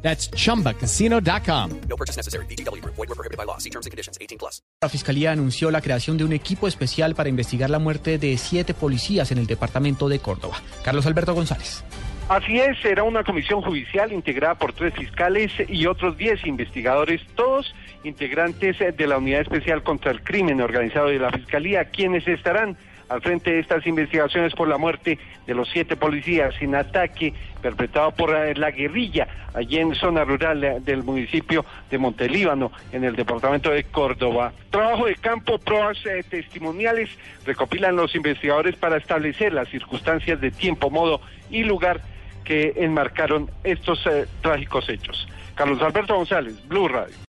That's chumbacasino.com. No purchase necessary. BGW. Void were prohibited by law. See terms and conditions. 18 plus. La Fiscalía anunció la creación de un equipo especial para investigar la muerte de siete policías en el departamento de Córdoba. Carlos Alberto González. Así es, será una comisión judicial integrada por tres fiscales y otros diez investigadores, todos integrantes de la Unidad Especial contra el Crimen Organizado de la Fiscalía, quienes estarán al frente de estas investigaciones por la muerte de los siete policías en ataque perpetrado por eh, la guerrilla allí en zona rural eh, del municipio de Montelíbano, en el departamento de Córdoba. Trabajo de campo, pruebas eh, testimoniales recopilan los investigadores para establecer las circunstancias de tiempo, modo y lugar que enmarcaron estos trágicos hechos. Carlos Alberto González, Blue Radio.